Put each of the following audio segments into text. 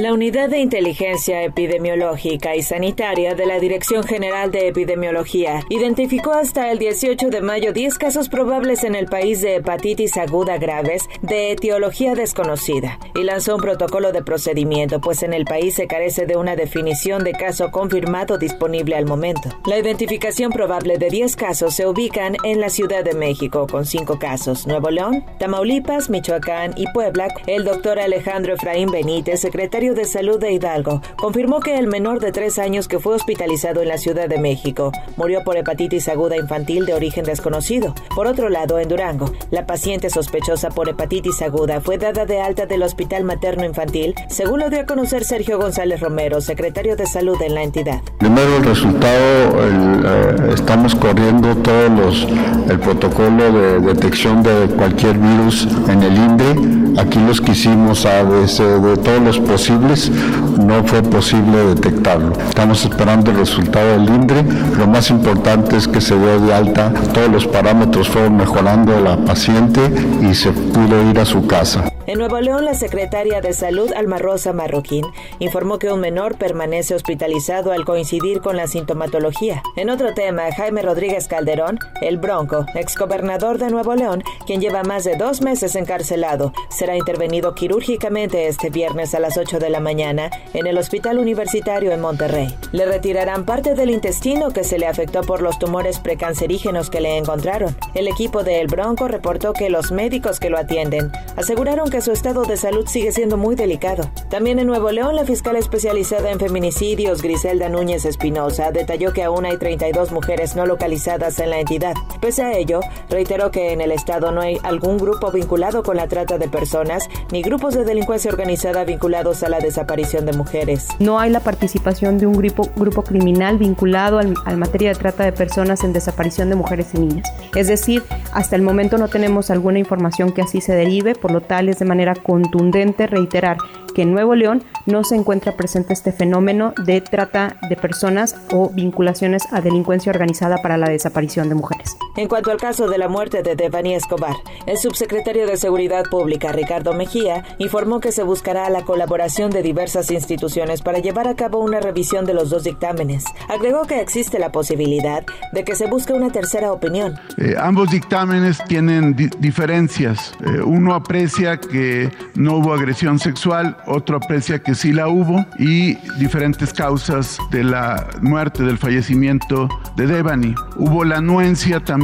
La Unidad de Inteligencia Epidemiológica y Sanitaria de la Dirección General de Epidemiología identificó hasta el 18 de mayo 10 casos probables en el país de hepatitis aguda graves de etiología desconocida y lanzó un protocolo de procedimiento, pues en el país se carece de una definición de caso confirmado disponible al momento. La identificación probable de 10 casos se ubican en la Ciudad de México, con 5 casos, Nuevo León, Tamaulipas, Michoacán y Puebla. El doctor Alejandro Efraín Benítez, secretario de Salud de Hidalgo confirmó que el menor de tres años que fue hospitalizado en la Ciudad de México murió por hepatitis aguda infantil de origen desconocido. Por otro lado, en Durango, la paciente sospechosa por hepatitis aguda fue dada de alta del Hospital Materno Infantil, según lo dio a conocer Sergio González Romero, secretario de Salud en la entidad. Primero el resultado, eh, estamos corriendo todos los, el protocolo de detección de cualquier virus en el INDE. Aquí los quisimos a de todos los posibles no fue posible detectarlo. Estamos esperando el resultado del INDRE. Lo más importante es que se dio de alta, todos los parámetros fueron mejorando la paciente y se pudo ir a su casa. En Nuevo León, la secretaria de Salud, Alma Rosa Marroquín, informó que un menor permanece hospitalizado al coincidir con la sintomatología. En otro tema, Jaime Rodríguez Calderón, el Bronco, exgobernador de Nuevo León, quien lleva más de dos meses encarcelado, será intervenido quirúrgicamente este viernes a las 8 de la mañana en el Hospital Universitario en Monterrey. Le retirarán parte del intestino que se le afectó por los tumores precancerígenos que le encontraron. El equipo de El Bronco reportó que los médicos que lo atienden aseguraron que su estado de salud sigue siendo muy delicado. También en Nuevo León, la fiscal especializada en feminicidios, Griselda Núñez Espinosa, detalló que aún hay 32 mujeres no localizadas en la entidad. Pese a ello, reiteró que en el estado no hay algún grupo vinculado con la trata de personas ni grupos de delincuencia organizada vinculados a la desaparición de mujeres. No hay la participación de un grupo, criminal vinculado al, al materia de trata de personas en desaparición de mujeres y niñas. Es decir, hasta el momento no tenemos alguna información que así se derive, por lo tal es de manera contundente reiterar que en Nuevo León no se encuentra presente este fenómeno de trata de personas o vinculaciones a delincuencia organizada para la desaparición de mujeres. En cuanto al caso de la muerte de Devani Escobar, el subsecretario de Seguridad Pública, Ricardo Mejía, informó que se buscará la colaboración de diversas instituciones para llevar a cabo una revisión de los dos dictámenes. Agregó que existe la posibilidad de que se busque una tercera opinión. Eh, ambos dictámenes tienen diferencias. Eh, uno aprecia que no hubo agresión sexual, otro aprecia que sí la hubo y diferentes causas de la muerte, del fallecimiento de Devani. Hubo la anuencia también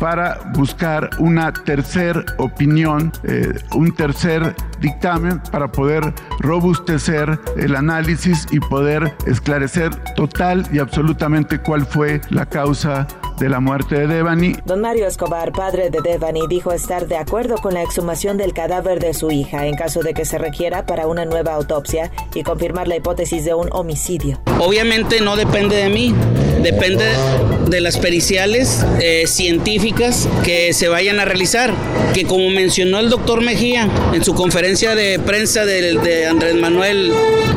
para buscar una tercera opinión, eh, un tercer dictamen para poder robustecer el análisis y poder esclarecer total y absolutamente cuál fue la causa de la muerte de Devani. Don Mario Escobar, padre de Devani, dijo estar de acuerdo con la exhumación del cadáver de su hija en caso de que se requiera para una nueva autopsia y confirmar la hipótesis de un homicidio. Obviamente no depende de mí, depende de las periciales eh, científicas que se vayan a realizar, que como mencionó el doctor Mejía en su conferencia de prensa de, de Andrés Manuel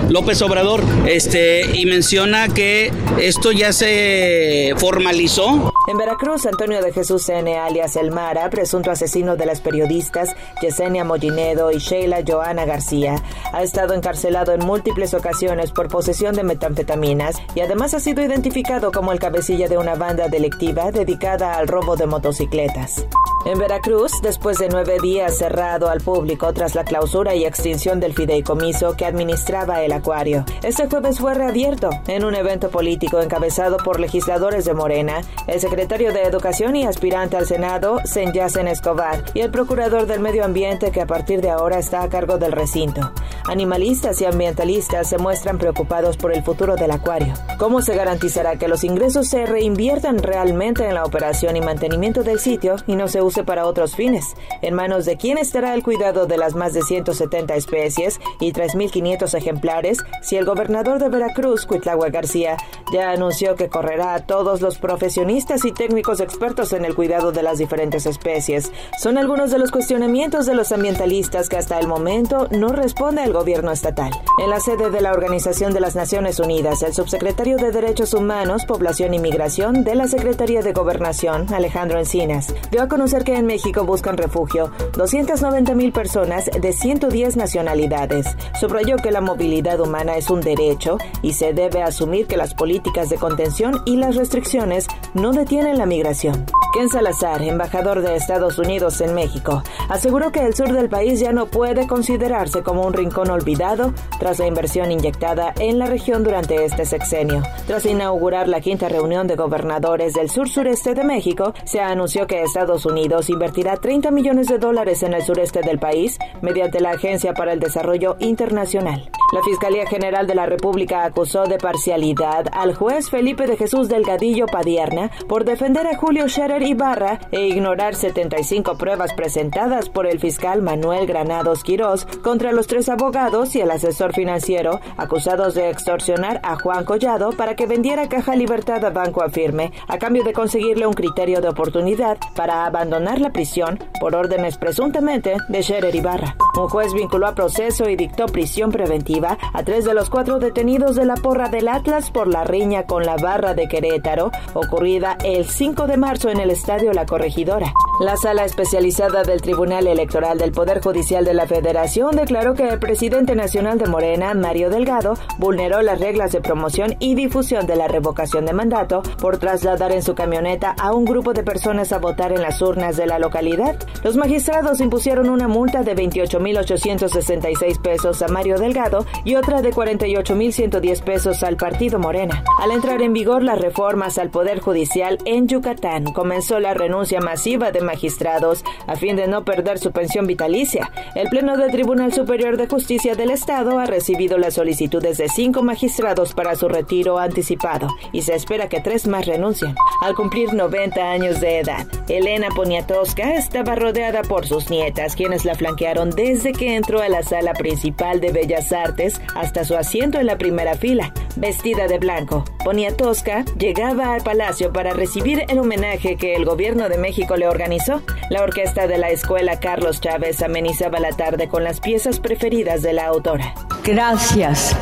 López Obrador, este, y menciona que esto ya se formalizó. En Veracruz, Antonio de Jesús N., alias El Mara, presunto asesino de las periodistas Yesenia Mollinedo y Sheila Joana García, ha estado encarcelado en múltiples ocasiones por posesión de metanfetaminas y además ha sido identificado como el cabecilla de una banda delictiva dedicada al robo de motocicletas. En Veracruz, después de nueve días cerrado al público tras la clausura y extinción del fideicomiso que administraba el acuario, este jueves fue reabierto en un evento político encabezado por legisladores de Morena, el secretario de Educación y aspirante al Senado, Senyacen Escobar, y el procurador del Medio Ambiente que a partir de ahora está a cargo del recinto. Animalistas y ambientalistas se muestran preocupados por el futuro del acuario. ¿Cómo se garantizará que los ingresos se reinviertan realmente en la operación y mantenimiento del sitio y no se use para otros fines? ¿En manos de quién estará el cuidado de las más de 170 especies y 3.500 ejemplares si el gobernador de Veracruz, Cuitlagua García, ya anunció que correrá a todos los profesionistas y técnicos expertos en el cuidado de las diferentes especies? Son algunos de los cuestionamientos de los ambientalistas que hasta el momento no responde el del gobierno estatal. En la sede de la Organización de las Naciones Unidas, el subsecretario de Derechos Humanos, Población y Migración de la Secretaría de Gobernación, Alejandro Encinas, dio a conocer que en México buscan refugio 290 mil personas de 110 nacionalidades. Subrayó que la movilidad humana es un derecho y se debe asumir que las políticas de contención y las restricciones no detienen la migración. Ken Salazar, embajador de Estados Unidos en México, aseguró que el sur del país ya no puede considerarse como un rincón olvidado tras la inversión inyectada en la región durante este sexenio. Tras inaugurar la quinta reunión de gobernadores del sur-sureste de México, se anunció que Estados Unidos invertirá 30 millones de dólares en el sureste del país mediante la Agencia para el Desarrollo Internacional. La Fiscalía General de la República acusó de parcialidad al juez Felipe de Jesús Delgadillo Padierna por defender a Julio Scherer Ibarra e ignorar 75 pruebas presentadas por el fiscal Manuel Granados Quirós contra los tres abogados y el asesor financiero acusados de extorsionar a Juan Collado para que vendiera Caja Libertad a Banco Afirme a cambio de conseguirle un criterio de oportunidad para abandonar la prisión por órdenes presuntamente de Scherer Ibarra. Un juez vinculó a proceso y dictó prisión preventiva a tres de los cuatro detenidos de la porra del Atlas por la riña con la barra de Querétaro, ocurrida el 5 de marzo en el Estadio La Corregidora. La sala especializada del Tribunal Electoral del Poder Judicial de la Federación declaró que el presidente nacional de Morena, Mario Delgado, vulneró las reglas de promoción y difusión de la revocación de mandato por trasladar en su camioneta a un grupo de personas a votar en las urnas de la localidad. Los magistrados impusieron una multa de 28.866 pesos a Mario Delgado y otra de 48.110 pesos al partido Morena. Al entrar en vigor las reformas al Poder Judicial en Yucatán, comenzó la renuncia masiva de magistrados a fin de no perder su pensión vitalicia. El Pleno del Tribunal Superior de Justicia del Estado ha recibido las solicitudes de cinco magistrados para su retiro anticipado y se espera que tres más renuncien. Al cumplir 90 años de edad, Elena Poniatowska estaba rodeada por sus nietas, quienes la flanquearon desde que entró a la sala principal de Bellas Artes hasta su asiento en la primera fila. Vestida de blanco, Poniatowska llegaba al palacio para recibir el homenaje que el gobierno de México le organizó. La orquesta de la escuela Carlos Chávez amenizaba la tarde con las piezas preferidas de la autora. Gracias.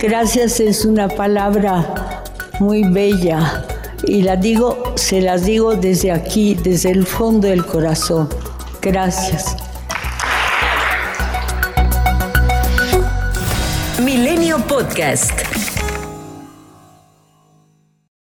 Gracias es una palabra muy bella y la digo, se las digo desde aquí, desde el fondo del corazón. Gracias. Milenio Podcast.